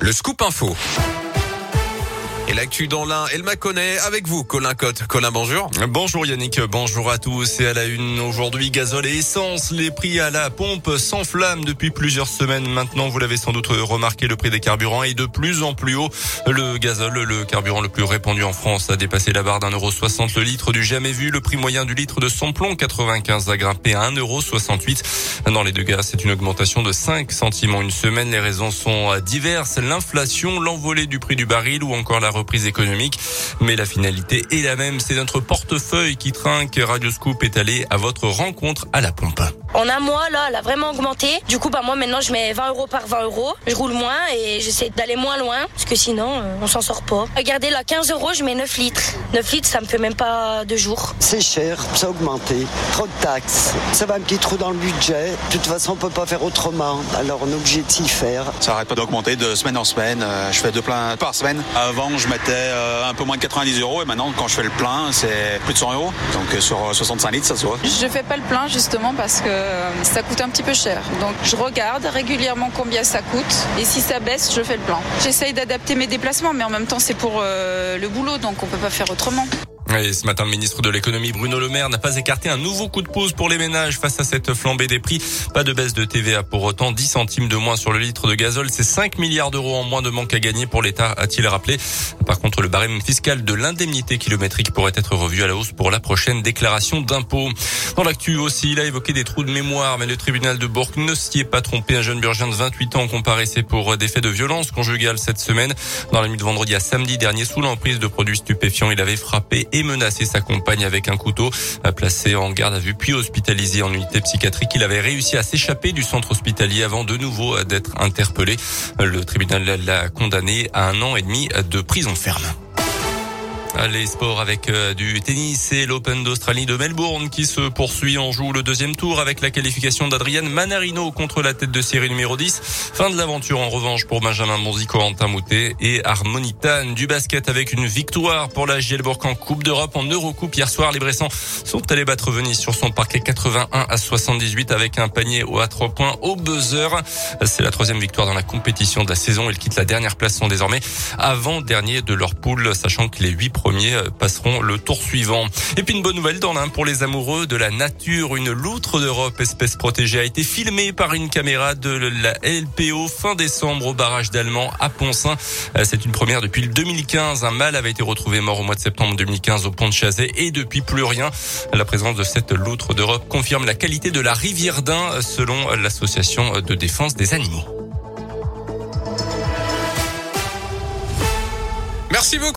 Le scoop info. Et l'actu dans l'un, elle m'a connaît avec vous, Colin Cotte. Colin, bonjour. Bonjour Yannick, bonjour à tous. Et à la une aujourd'hui, gazole et essence. Les prix à la pompe s'enflamment depuis plusieurs semaines maintenant. Vous l'avez sans doute remarqué, le prix des carburants est de plus en plus haut. Le gazole, le carburant le plus répandu en France, a dépassé la barre d'un euro 60 le litre du jamais vu. Le prix moyen du litre de samplon 95 a grimpé à 1,68 euro. Dans les deux gaz, c'est une augmentation de 5 centimes en une semaine. Les raisons sont diverses. L'inflation, l'envolée du prix du baril ou encore la reprise économique. Mais la finalité est la même. C'est notre portefeuille qui trinque. Radio Scoop est allé à votre rencontre à la pompe. En un mois, là, elle a vraiment augmenté. Du coup, bah, moi, maintenant, je mets 20 euros par 20 euros. Je roule moins et j'essaie d'aller moins loin parce que sinon, euh, on s'en sort pas. Regardez, là, 15 euros, je mets 9 litres. 9 litres, ça me fait même pas deux jours. C'est cher, ça a augmenté. Trop de taxes. Ça va un petit trou dans le budget. De toute façon, on peut pas faire autrement. Alors, on est obligé de s'y faire. Ça arrête pas d'augmenter de semaine en semaine. Euh, Je fais deux pleins par semaine. Avant, je mettais euh, un peu moins de 90 euros et maintenant, quand je fais le plein, c'est plus de 100 euros. Donc, euh, sur euh, 65 litres, ça se voit. Je fais pas le plein justement parce que euh, ça coûte un petit peu cher. Donc je regarde régulièrement combien ça coûte et si ça baisse, je fais le plein. J'essaye d'adapter mes déplacements, mais en même temps c'est pour euh, le boulot, donc on peut pas faire autrement. Et ce matin, le ministre de l'économie Bruno Le Maire n'a pas écarté un nouveau coup de pouce pour les ménages face à cette flambée des prix. Pas de baisse de TVA pour autant, 10 centimes de moins sur le litre de gazole, c'est 5 milliards d'euros en moins de manque à gagner pour l'État, a-t-il rappelé. Par contre, le barème fiscal de l'indemnité kilométrique pourrait être revu à la hausse pour la prochaine déclaration d'impôt. Dans l'actu aussi, il a évoqué des trous de mémoire, mais le tribunal de Bourg ne s'y est pas trompé. Un jeune burgien de 28 ans comparaissait pour des faits de violence conjugale cette semaine. Dans la nuit de vendredi à samedi dernier, sous l'emprise de produits stupéfiants, il avait frappé et menacé sa compagne avec un couteau. Placé en garde à vue puis hospitalisé en unité psychiatrique, il avait réussi à s'échapper du centre hospitalier avant de nouveau d'être interpellé. Le tribunal l'a condamné à un an et demi de prison ferme. Les sports avec euh, du tennis et l'Open d'Australie de Melbourne qui se poursuit. en joue le deuxième tour avec la qualification d'Adrian Manarino contre la tête de série numéro 10. Fin de l'aventure en revanche pour Benjamin Bonzi, Corentin Moutet et Harmonitan. Du basket avec une victoire pour la Gielbourg en Coupe d'Europe en Eurocoupe. Hier soir, les Bressans sont allés battre Venise sur son parquet 81 à 78 avec un panier à 3 points au buzzer. C'est la troisième victoire dans la compétition de la saison. Ils quittent la dernière place, sont désormais avant-dernier de leur poule, sachant que les huit premiers passeront le tour suivant. Et puis une bonne nouvelle dans l'un pour les amoureux de la nature. Une loutre d'Europe, espèce protégée, a été filmée par une caméra de la LPO fin décembre au barrage d'Allemand à Poncin. C'est une première depuis le 2015. Un mâle avait été retrouvé mort au mois de septembre 2015 au pont de Chazet et depuis plus rien. La présence de cette loutre d'Europe confirme la qualité de la rivière d'Ain selon l'association de défense des animaux. Merci beaucoup.